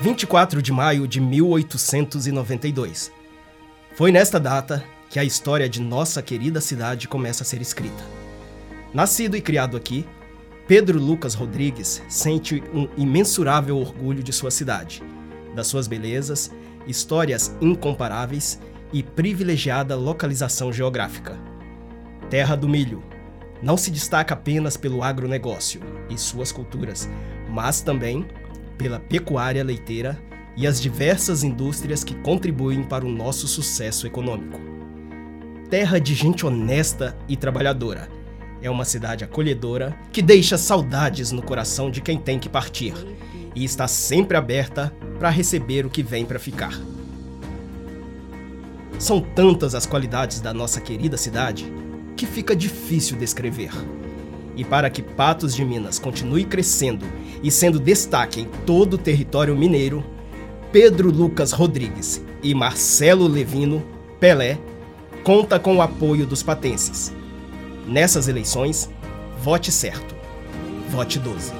24 de maio de 1892. Foi nesta data que a história de nossa querida cidade começa a ser escrita. Nascido e criado aqui, Pedro Lucas Rodrigues sente um imensurável orgulho de sua cidade, das suas belezas, histórias incomparáveis e privilegiada localização geográfica. Terra do milho, não se destaca apenas pelo agronegócio e suas culturas, mas também pela pecuária leiteira e as diversas indústrias que contribuem para o nosso sucesso econômico. Terra de gente honesta e trabalhadora. É uma cidade acolhedora que deixa saudades no coração de quem tem que partir e está sempre aberta para receber o que vem para ficar. São tantas as qualidades da nossa querida cidade que fica difícil descrever. E para que Patos de Minas continue crescendo e sendo destaque em todo o território mineiro, Pedro Lucas Rodrigues e Marcelo Levino, Pelé, conta com o apoio dos patenses. Nessas eleições, vote certo. Vote 12.